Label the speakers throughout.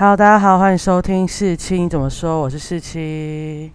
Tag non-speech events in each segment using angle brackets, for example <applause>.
Speaker 1: 好大家好，欢迎收听四七怎么说？我是四七。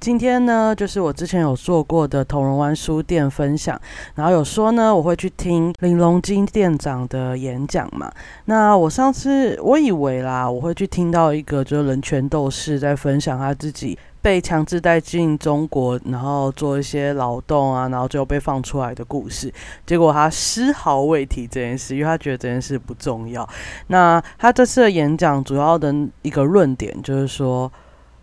Speaker 1: 今天呢，就是我之前有做过的同仁湾书店分享，然后有说呢，我会去听林隆金店长的演讲嘛。那我上次我以为啦，我会去听到一个就是人权斗士在分享他自己被强制带进中国，然后做一些劳动啊，然后最后被放出来的故事。结果他丝毫未提这件事，因为他觉得这件事不重要。那他这次的演讲主要的一个论点就是说。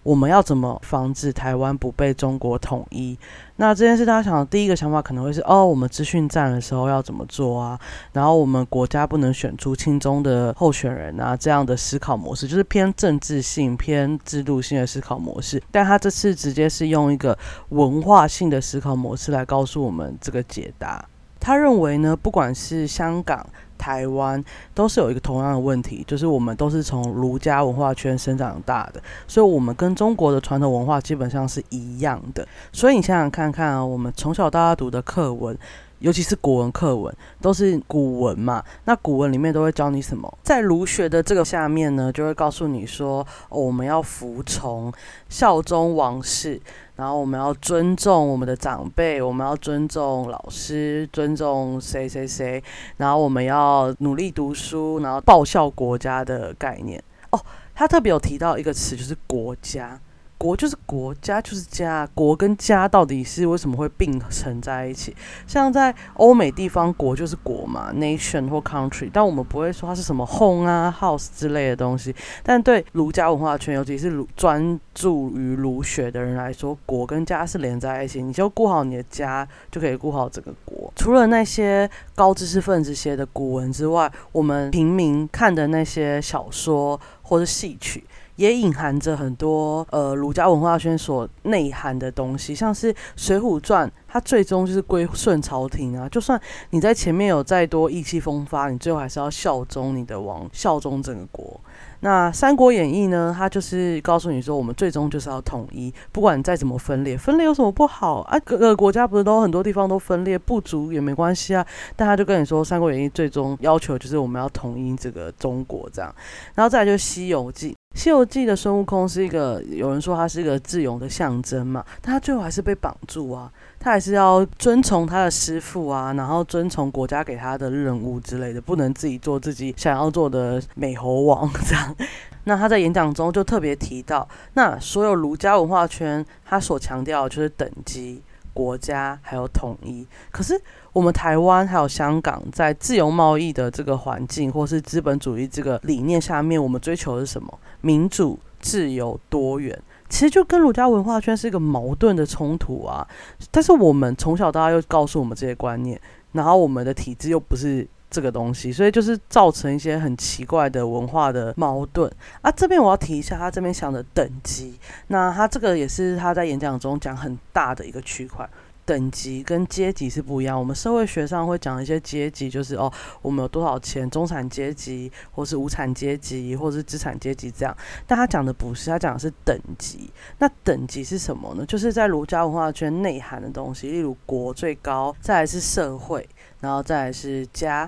Speaker 1: 我们要怎么防止台湾不被中国统一？那这件事，大家想的第一个想法可能会是：哦，我们资讯战的时候要怎么做啊？然后我们国家不能选出亲中的候选人啊？这样的思考模式就是偏政治性、偏制度性的思考模式。但他这次直接是用一个文化性的思考模式来告诉我们这个解答。他认为呢，不管是香港。台湾都是有一个同样的问题，就是我们都是从儒家文化圈生长大的，所以我们跟中国的传统文化基本上是一样的。所以你想想看看啊，我们从小到大读的课文。尤其是古文课文都是古文嘛，那古文里面都会教你什么？在儒学的这个下面呢，就会告诉你说，我们要服从、效忠王室，然后我们要尊重我们的长辈，我们要尊重老师，尊重谁谁谁，然后我们要努力读书，然后报效国家的概念。哦，他特别有提到一个词，就是国家。国就是国家就是家，国跟家到底是为什么会并存在一起？像在欧美地方，国就是国嘛，nation 或 country，但我们不会说它是什么 home 啊、house 之类的东西。但对儒家文化圈，尤其是儒专注于儒学的人来说，国跟家是连在一起。你就顾好你的家，就可以顾好整个国。除了那些高知识分子写的古文之外，我们平民看的那些小说或者戏曲。也隐含着很多呃儒家文化圈所内涵的东西，像是《水浒传》，它最终就是归顺朝廷啊。就算你在前面有再多意气风发，你最后还是要效忠你的王，效忠整个国。那《三国演义》呢？它就是告诉你说，我们最终就是要统一，不管再怎么分裂，分裂有什么不好啊？各个国家不是都很多地方都分裂不足也没关系啊。但他就跟你说，《三国演义》最终要求就是我们要统一这个中国这样。然后再来就是《西游记》。《西游记》的孙悟空是一个，有人说他是一个智勇的象征嘛，但他最后还是被绑住啊，他还是要遵从他的师傅啊，然后遵从国家给他的任务之类的，不能自己做自己想要做的美猴王这样。<laughs> 那他在演讲中就特别提到，那所有儒家文化圈他所强调就是等级。国家还有统一，可是我们台湾还有香港，在自由贸易的这个环境，或是资本主义这个理念下面，我们追求的是什么？民主、自由、多元，其实就跟儒家文化圈是一个矛盾的冲突啊。但是我们从小到大又告诉我们这些观念，然后我们的体制又不是。这个东西，所以就是造成一些很奇怪的文化的矛盾啊。这边我要提一下，他这边想的等级，那他这个也是他在演讲中讲很大的一个区块，等级跟阶级是不一样。我们社会学上会讲一些阶级，就是哦，我们有多少钱，中产阶级，或是无产阶级，或是资产阶级这样。但他讲的不是，他讲的是等级。那等级是什么呢？就是在儒家文化圈内涵的东西，例如国最高，再来是社会。然后再来是家，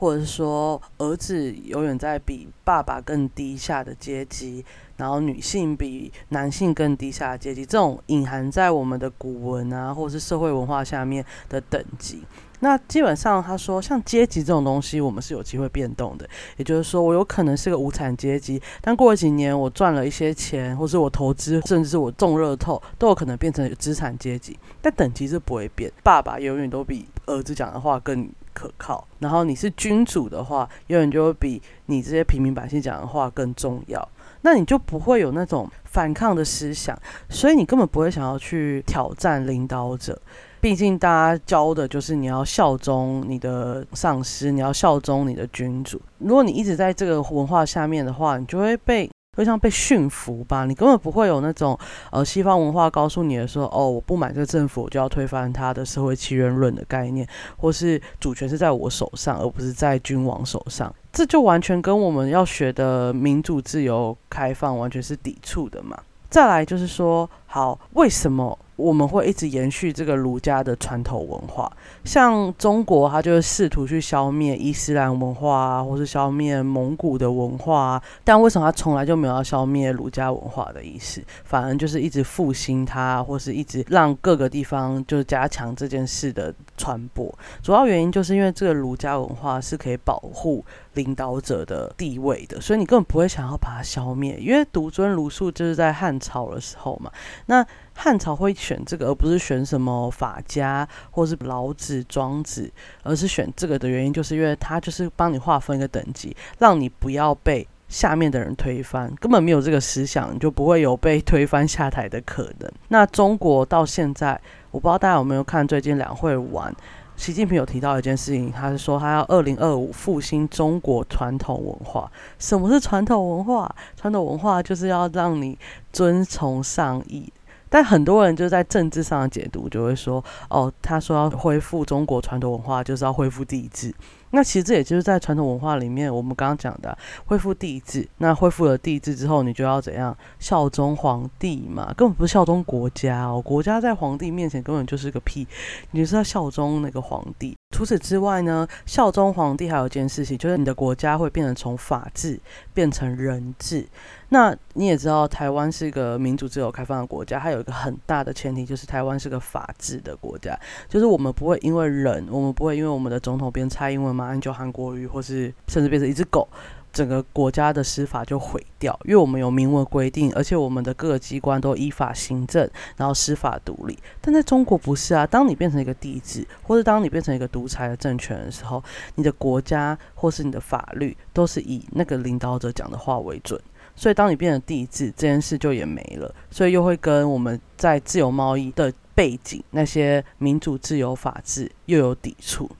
Speaker 1: 或者是说儿子永远在比爸爸更低下的阶级，然后女性比男性更低下的阶级，这种隐含在我们的古文啊，或者是社会文化下面的等级。那基本上，他说像阶级这种东西，我们是有机会变动的。也就是说，我有可能是个无产阶级，但过了几年，我赚了一些钱，或是我投资，甚至是我中热透，都有可能变成资产阶级。但等级是不会变，爸爸永远都比儿子讲的话更可靠。然后你是君主的话，永远就会比你这些平民百姓讲的话更重要。那你就不会有那种反抗的思想，所以你根本不会想要去挑战领导者。毕竟大家教的就是你要效忠你的上司，你要效忠你的君主。如果你一直在这个文化下面的话，你就会被就像被驯服吧。你根本不会有那种呃西方文化告诉你的说哦，我不满这个政府，我就要推翻他的社会契约论的概念，或是主权是在我手上，而不是在君王手上。这就完全跟我们要学的民主、自由、开放完全是抵触的嘛。再来就是说，好，为什么？我们会一直延续这个儒家的传统文化，像中国，它就是试图去消灭伊斯兰文化啊，或是消灭蒙古的文化啊。但为什么它从来就没有要消灭儒家文化的意思，反而就是一直复兴它，或是一直让各个地方就是加强这件事的传播？主要原因就是因为这个儒家文化是可以保护领导者的地位的，所以你根本不会想要把它消灭，因为独尊儒术就是在汉朝的时候嘛。那汉朝会选这个，而不是选什么法家或是老子、庄子，而是选这个的原因，就是因为他就是帮你划分一个等级，让你不要被下面的人推翻，根本没有这个思想，你就不会有被推翻下台的可能。那中国到现在，我不知道大家有没有看最近两会完，习近平有提到一件事情，他是说他要二零二五复兴中国传统文化。什么是传统文化？传统文化就是要让你遵从上意。但很多人就在政治上的解读，就会说，哦，他说要恢复中国传统文化，就是要恢复帝制。那其实这也就是在传统文化里面，我们刚刚讲的恢复帝制。那恢复了帝制之后，你就要怎样效忠皇帝嘛？根本不是效忠国家哦，国家在皇帝面前根本就是个屁，你是要效忠那个皇帝。除此之外呢，效忠皇帝还有一件事情，就是你的国家会变成从法治变成人治。那你也知道，台湾是一个民主、自由、开放的国家，它有一个很大的前提，就是台湾是个法治的国家，就是我们不会因为人，我们不会因为我们的总统变蔡英文、马英九、韩国语，或是甚至变成一只狗。整个国家的司法就毁掉，因为我们有明文规定，而且我们的各个机关都依法行政，然后司法独立。但在中国不是啊，当你变成一个帝制，或者当你变成一个独裁的政权的时候，你的国家或是你的法律都是以那个领导者讲的话为准。所以当你变成帝制，这件事就也没了，所以又会跟我们在自由贸易的背景那些民主、自由、法治又有抵触。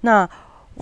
Speaker 1: 那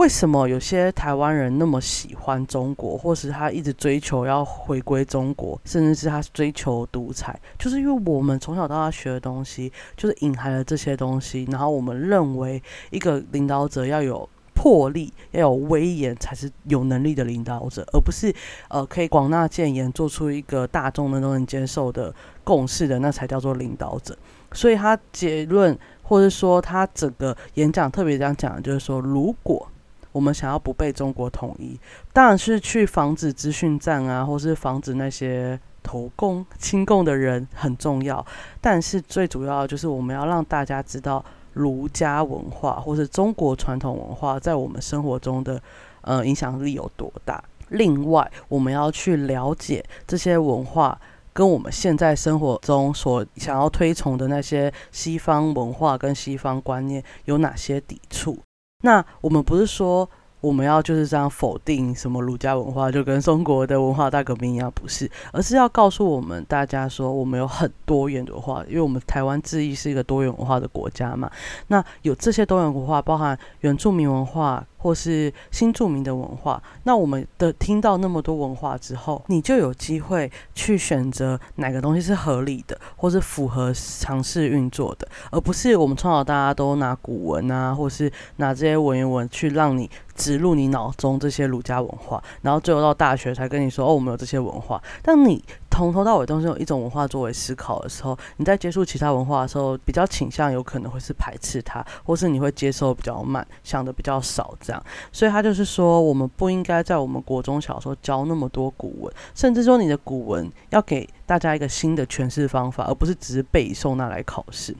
Speaker 1: 为什么有些台湾人那么喜欢中国，或是他一直追求要回归中国，甚至是他追求独裁，就是因为我们从小到大学的东西，就是隐含了这些东西。然后我们认为一个领导者要有魄力，要有威严，才是有能力的领导者，而不是呃可以广纳谏言，做出一个大众的都能接受的共识的，那才叫做领导者。所以他结论，或者说他整个演讲特别这样讲，就是说如果。我们想要不被中国统一，当然是去防止资讯战啊，或是防止那些投共、亲共的人很重要。但是最主要就是我们要让大家知道儒家文化或是中国传统文化在我们生活中的呃影响力有多大。另外，我们要去了解这些文化跟我们现在生活中所想要推崇的那些西方文化跟西方观念有哪些抵触。那我们不是说我们要就是这样否定什么儒家文化，就跟中国的文化大革命一样，不是，而是要告诉我们大家说，我们有很多元的文化，因为我们台湾自意是一个多元文化的国家嘛。那有这些多元文化，包含原住民文化。或是新著名的文化，那我们的听到那么多文化之后，你就有机会去选择哪个东西是合理的，或是符合尝试运作的，而不是我们从小大家都拿古文啊，或是拿这些文言文去让你植入你脑中这些儒家文化，然后最后到大学才跟你说哦，我们有这些文化，但你。从头到尾都是用一种文化作为思考的时候，你在接触其他文化的时候，比较倾向有可能会是排斥它，或是你会接受比较慢，想的比较少这样。所以他就是说，我们不应该在我们国中小时候教那么多古文，甚至说你的古文要给。大家一个新的诠释方法，而不是只是背诵那来考试。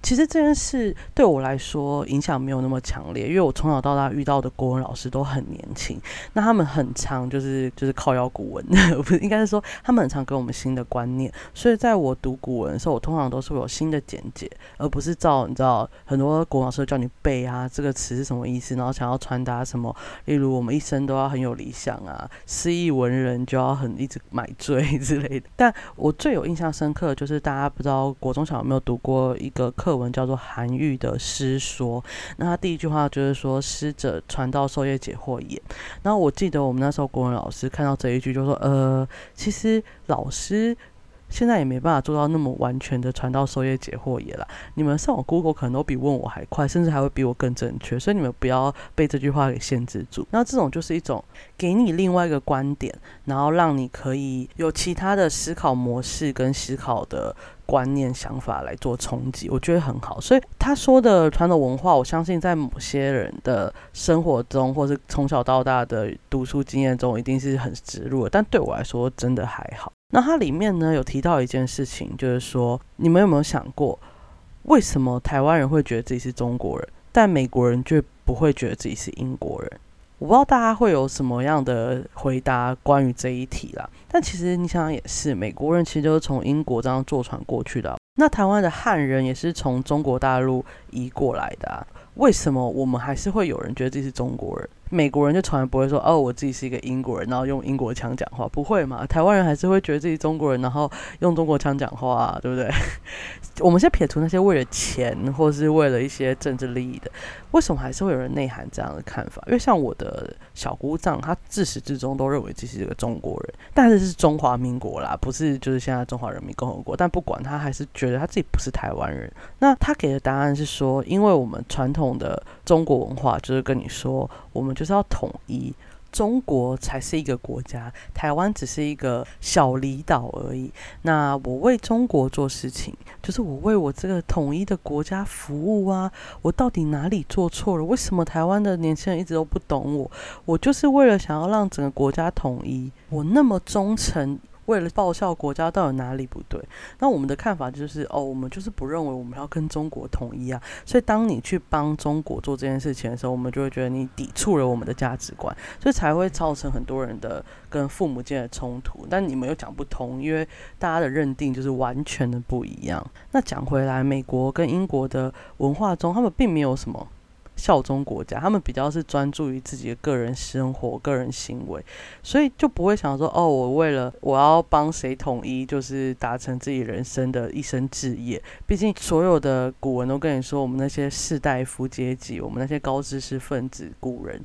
Speaker 1: 其实这件事对我来说影响没有那么强烈，因为我从小到大遇到的国文老师都很年轻，那他们很常就是就是靠要古文，不是应该是说他们很常给我们新的观念。所以在我读古文的时候，我通常都是有新的简介，而不是照你知道很多国文老师叫你背啊这个词是什么意思，然后想要传达什么，例如我们一生都要很有理想啊，诗意文人就要很一直买醉之类的，但。我最有印象深刻就是大家不知道国中小有没有读过一个课文，叫做韩愈的《诗说》。那他第一句话就是说：“师者，传道授业解惑也。”然后我记得我们那时候国文老师看到这一句，就说：“呃，其实老师。”现在也没办法做到那么完全的传道授业解惑也了。你们上网 Google 可能都比问我还快，甚至还会比我更正确。所以你们不要被这句话给限制住。那这种就是一种给你另外一个观点，然后让你可以有其他的思考模式跟思考的观念想法来做冲击，我觉得很好。所以他说的传统文化，我相信在某些人的生活中，或是从小到大的读书经验中，一定是很植入的。但对我来说，真的还好。那它里面呢有提到一件事情，就是说你们有没有想过，为什么台湾人会觉得自己是中国人，但美国人却不会觉得自己是英国人？我不知道大家会有什么样的回答关于这一题啦。但其实你想想也是，美国人其实就是从英国这样坐船过去的。那台湾的汉人也是从中国大陆移过来的。啊。为什么我们还是会有人觉得自己是中国人？美国人就从来不会说哦，我自己是一个英国人，然后用英国腔讲话，不会嘛？台湾人还是会觉得自己中国人，然后用中国腔讲话，啊对不对？<laughs> 我们先撇除那些为了钱或是为了一些政治利益的，为什么还是会有人内涵这样的看法？因为像我的小姑丈，他自始至终都认为自己是个中国人，但是这是中华民国啦，不是就是现在中华人民共和国。但不管他，还是觉得他自己不是台湾人。那他给的答案是说，因为我们传统的中国文化就是跟你说，我们。就是要统一，中国才是一个国家，台湾只是一个小离岛而已。那我为中国做事情，就是我为我这个统一的国家服务啊！我到底哪里做错了？为什么台湾的年轻人一直都不懂我？我就是为了想要让整个国家统一，我那么忠诚。为了报效国家，到底哪里不对？那我们的看法就是，哦，我们就是不认为我们要跟中国统一啊。所以，当你去帮中国做这件事情的时候，我们就会觉得你抵触了我们的价值观，所以才会造成很多人的跟父母间的冲突。但你们又讲不通，因为大家的认定就是完全的不一样。那讲回来，美国跟英国的文化中，他们并没有什么。效忠国家，他们比较是专注于自己的个人生活、个人行为，所以就不会想说哦，我为了我要帮谁统一，就是达成自己人生的一生志业。毕竟所有的古文都跟你说，我们那些士大夫阶级，我们那些高知识分子、古人。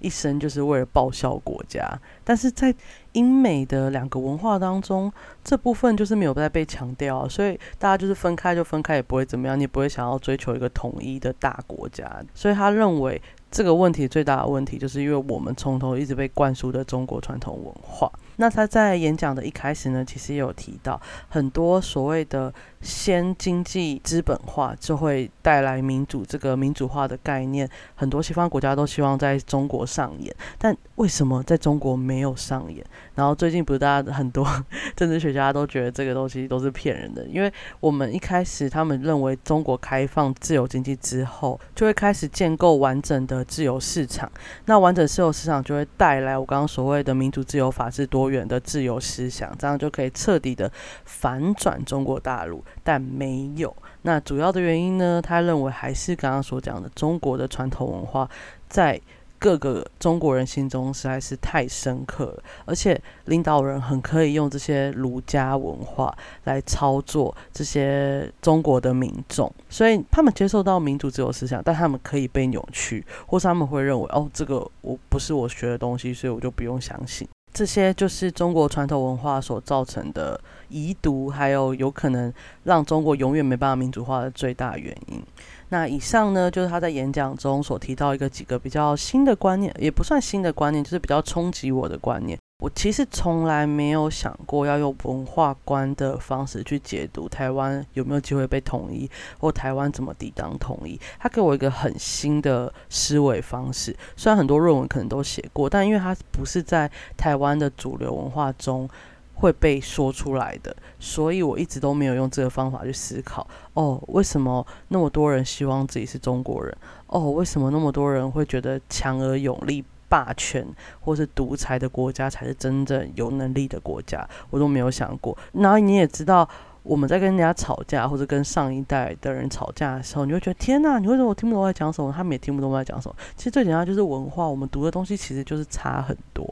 Speaker 1: 一生就是为了报效国家，但是在英美的两个文化当中，这部分就是没有再被强调，所以大家就是分开就分开，也不会怎么样，你也不会想要追求一个统一的大国家。所以他认为这个问题最大的问题，就是因为我们从头一直被灌输的中国传统文化。那他在演讲的一开始呢，其实也有提到很多所谓的先经济资本化就会带来民主这个民主化的概念，很多西方国家都希望在中国上演，但为什么在中国没有上演？然后最近不是大家很多政治学家都觉得这个东西都是骗人的，因为我们一开始他们认为中国开放自由经济之后，就会开始建构完整的自由市场，那完整自由市场就会带来我刚刚所谓的民主、自由、法治、多。元的自由思想，这样就可以彻底的反转中国大陆，但没有。那主要的原因呢？他认为还是刚刚所讲的，中国的传统文化在。各个中国人心中实在是太深刻了，而且领导人很可以用这些儒家文化来操作这些中国的民众，所以他们接受到民主自由思想，但他们可以被扭曲，或是他们会认为哦，这个我不是我学的东西，所以我就不用相信。这些就是中国传统文化所造成的遗毒，还有有可能让中国永远没办法民主化的最大原因。那以上呢，就是他在演讲中所提到一个几个比较新的观念，也不算新的观念，就是比较冲击我的观念。我其实从来没有想过要用文化观的方式去解读台湾有没有机会被统一，或台湾怎么抵挡统一。他给我一个很新的思维方式，虽然很多论文可能都写过，但因为他不是在台湾的主流文化中。会被说出来的，所以我一直都没有用这个方法去思考。哦，为什么那么多人希望自己是中国人？哦，为什么那么多人会觉得强而有力、霸权或是独裁的国家才是真正有能力的国家？我都没有想过。然后你也知道。我们在跟人家吵架，或者跟上一代的人吵架的时候，你会觉得天哪，你为什么我听不懂我在讲什么？他们也听不懂我在讲什么。其实最简单就是文化，我们读的东西其实就是差很多。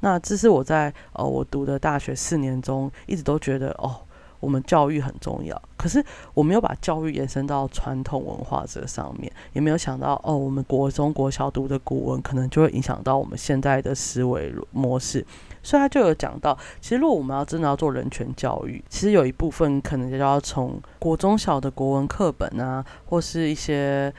Speaker 1: 那这是我在呃我读的大学四年中一直都觉得哦，我们教育很重要。可是我没有把教育延伸到传统文化这个上面，也没有想到哦，我们国中国小读的古文可能就会影响到我们现在的思维模式。所以他就有讲到，其实如果我们要真的要做人权教育，其实有一部分可能就要从国中小的国文课本啊，或是一些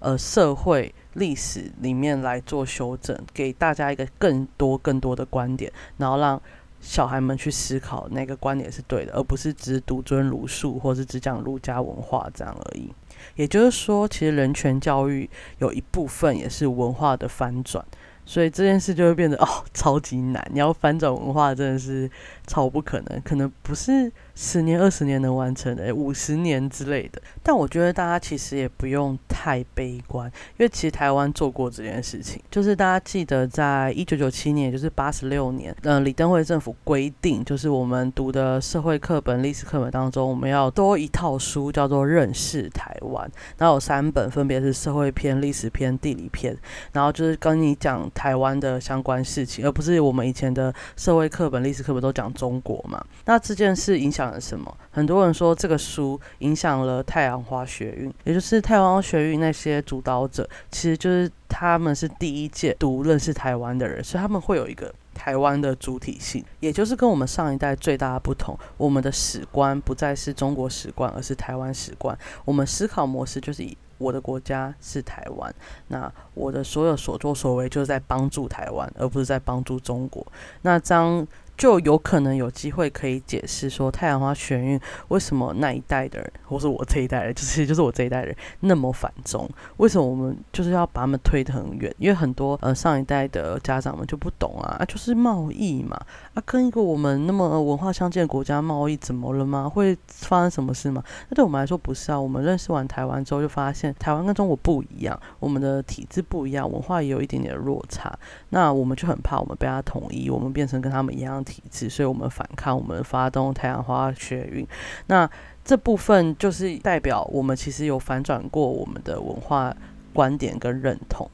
Speaker 1: 呃社会历史里面来做修正，给大家一个更多更多的观点，然后让小孩们去思考那个观点是对的，而不是只独尊儒术，或是只讲儒家文化这样而已。也就是说，其实人权教育有一部分也是文化的翻转，所以这件事就会变得哦超级难。你要翻转文化，真的是超不可能，可能不是。十年、二十年能完成的，五十年之类的。但我觉得大家其实也不用太悲观，因为其实台湾做过这件事情。就是大家记得，在一九九七年，就是八十六年，嗯，李登辉政府规定，就是我们读的社会课本、历史课本当中，我们要多一套书，叫做《认识台湾》。然后有三本，分别是社会篇、历史篇、地理篇。然后就是跟你讲台湾的相关事情，而不是我们以前的社会课本、历史课本都讲中国嘛。那这件事影响。什么？很多人说这个书影响了太阳花学运，也就是太阳花学运那些主导者，其实就是他们是第一届读认识台湾的人，所以他们会有一个台湾的主体性，也就是跟我们上一代最大的不同，我们的史观不再是中国史观，而是台湾史观。我们思考模式就是以我的国家是台湾，那我的所有所作所为就是在帮助台湾，而不是在帮助中国。那这样。就有可能有机会可以解释说太阳花学运为什么那一代的人，或是我这一代人，就是就是我这一代人那么反中？为什么我们就是要把他们推得很远？因为很多呃上一代的家长们就不懂啊，啊就是贸易嘛，啊跟一个我们那么文化相近的国家贸易怎么了吗？会发生什么事吗？那对我们来说不是啊。我们认识完台湾之后，就发现台湾跟中国不一样，我们的体制不一样，文化也有一点点的落差。那我们就很怕我们被他统一，我们变成跟他们一样。体制，所以我们反抗，我们发动太阳花学运。那这部分就是代表我们其实有反转过我们的文化观点跟认同。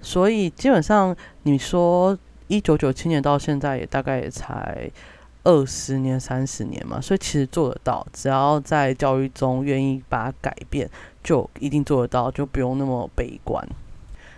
Speaker 1: 所以基本上，你说一九九七年到现在也大概也才二十年、三十年嘛，所以其实做得到。只要在教育中愿意把它改变，就一定做得到，就不用那么悲观。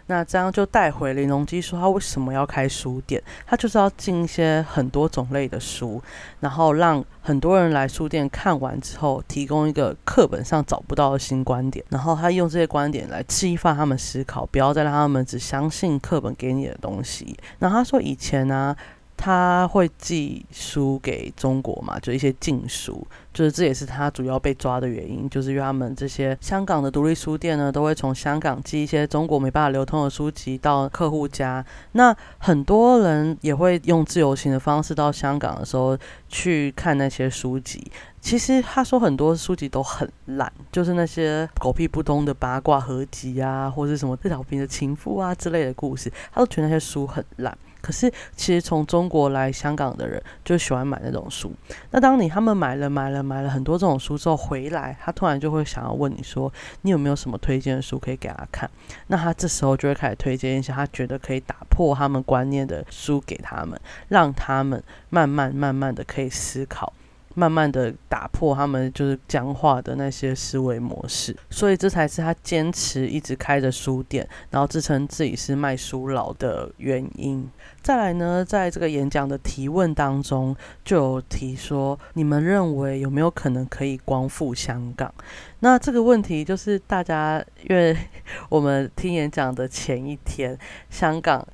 Speaker 1: 那这样就带回林隆基说他为什么要开书店？他就是要进一些很多种类的书，然后让很多人来书店看完之后，提供一个课本上找不到的新观点，然后他用这些观点来激发他们思考，不要再让他们只相信课本给你的东西。然后他说以前呢。他会寄书给中国嘛？就一些禁书，就是这也是他主要被抓的原因，就是因为他们这些香港的独立书店呢，都会从香港寄一些中国没办法流通的书籍到客户家。那很多人也会用自由行的方式到香港的时候去看那些书籍。其实他说很多书籍都很烂，就是那些狗屁不通的八卦合集啊，或者什么邓小平的情妇啊之类的故事，他都觉得那些书很烂。可是，其实从中国来香港的人就喜欢买那种书。那当你他们买了买了买了很多这种书之后回来，他突然就会想要问你说，你有没有什么推荐的书可以给他看？那他这时候就会开始推荐一些他觉得可以打破他们观念的书给他们，让他们慢慢慢慢的可以思考。慢慢的打破他们就是僵化的那些思维模式，所以这才是他坚持一直开着书店，然后自称自己是卖书佬的原因。再来呢，在这个演讲的提问当中，就有提说，你们认为有没有可能可以光复香港？那这个问题就是大家因为我们听演讲的前一天，香港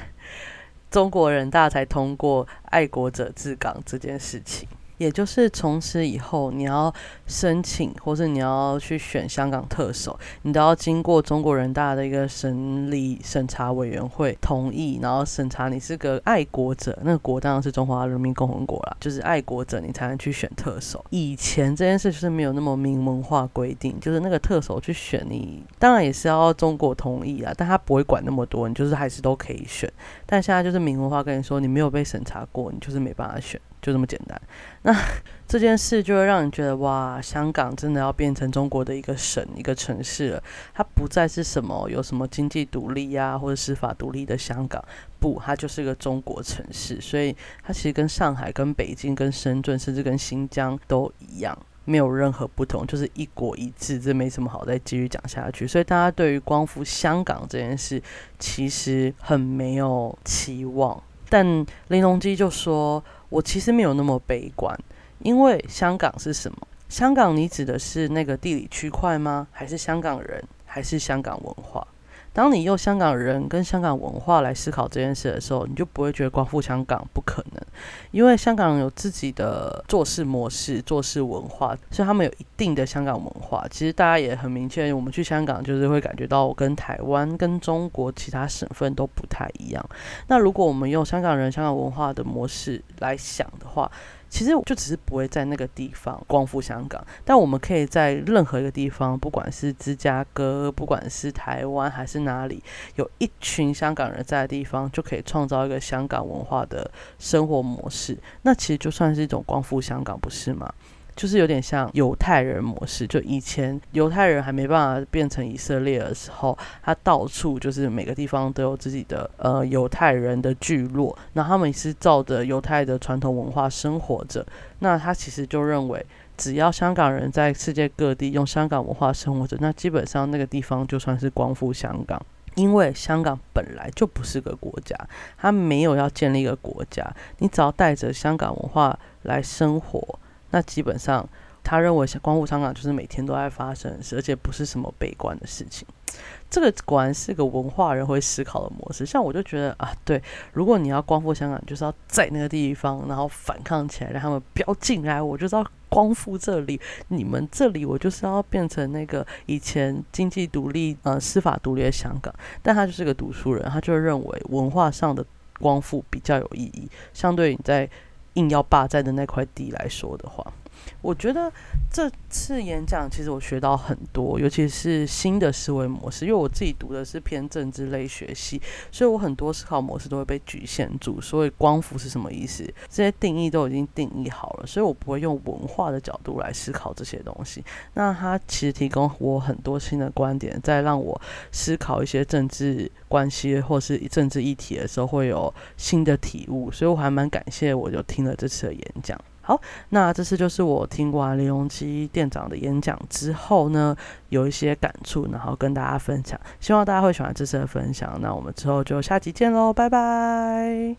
Speaker 1: <laughs> 中国人大才通过爱国者治港这件事情。也就是从此以后，你要申请或者你要去选香港特首，你都要经过中国人大的一个审理审查委员会同意，然后审查你是个爱国者，那个国当然是中华人民共和国啦，就是爱国者你才能去选特首。以前这件事就是没有那么明文化规定，就是那个特首去选你，当然也是要中国同意啊，但他不会管那么多，你就是还是都可以选。但现在就是明文化跟你说，你没有被审查过，你就是没办法选。就这么简单，那 <laughs> 这件事就会让你觉得哇，香港真的要变成中国的一个省、一个城市了。它不再是什么有什么经济独立呀，或者司法独立的香港，不，它就是个中国城市。所以它其实跟上海、跟北京、跟深圳，甚至跟新疆都一样，没有任何不同，就是一国一制。这没什么好再继续讲下去。所以大家对于光复香港这件事，其实很没有期望。但林隆基就说。我其实没有那么悲观，因为香港是什么？香港你指的是那个地理区块吗？还是香港人？还是香港文化？当你用香港人跟香港文化来思考这件事的时候，你就不会觉得光复香港不可能，因为香港有自己的做事模式、做事文化，所以他们有一定的香港文化。其实大家也很明确，我们去香港就是会感觉到我跟台湾、跟中国其他省份都不太一样。那如果我们用香港人、香港文化的模式来想的话，其实就只是不会在那个地方光复香港，但我们可以在任何一个地方，不管是芝加哥，不管是台湾还是哪里，有一群香港人在的地方，就可以创造一个香港文化的生活模式。那其实就算是一种光复香港，不是吗？就是有点像犹太人模式，就以前犹太人还没办法变成以色列的时候，他到处就是每个地方都有自己的呃犹太人的聚落，那他们是照着犹太的传统文化生活着。那他其实就认为，只要香港人在世界各地用香港文化生活着，那基本上那个地方就算是光复香港，因为香港本来就不是个国家，它没有要建立一个国家，你只要带着香港文化来生活。那基本上，他认为光复香港就是每天都在发生事，而且不是什么悲观的事情。这个果然是个文化人会思考的模式。像我就觉得啊，对，如果你要光复香港，就是要在那个地方，然后反抗起来，让他们不要进来。我就是要光复这里，你们这里，我就是要变成那个以前经济独立、呃司法独立的香港。但他就是个读书人，他就认为文化上的光复比较有意义，相对你在。硬要霸占的那块地来说的话。我觉得这次演讲其实我学到很多，尤其是新的思维模式。因为我自己读的是偏政治类学系，所以我很多思考模式都会被局限住。所以光伏是什么意思？这些定义都已经定义好了，所以我不会用文化的角度来思考这些东西。那它其实提供我很多新的观点，在让我思考一些政治关系或是政治议题的时候，会有新的体悟。所以我还蛮感谢，我就听了这次的演讲。好，那这次就是我听完李荣基店长的演讲之后呢，有一些感触，然后跟大家分享，希望大家会喜欢这次的分享。那我们之后就下集见喽，拜拜。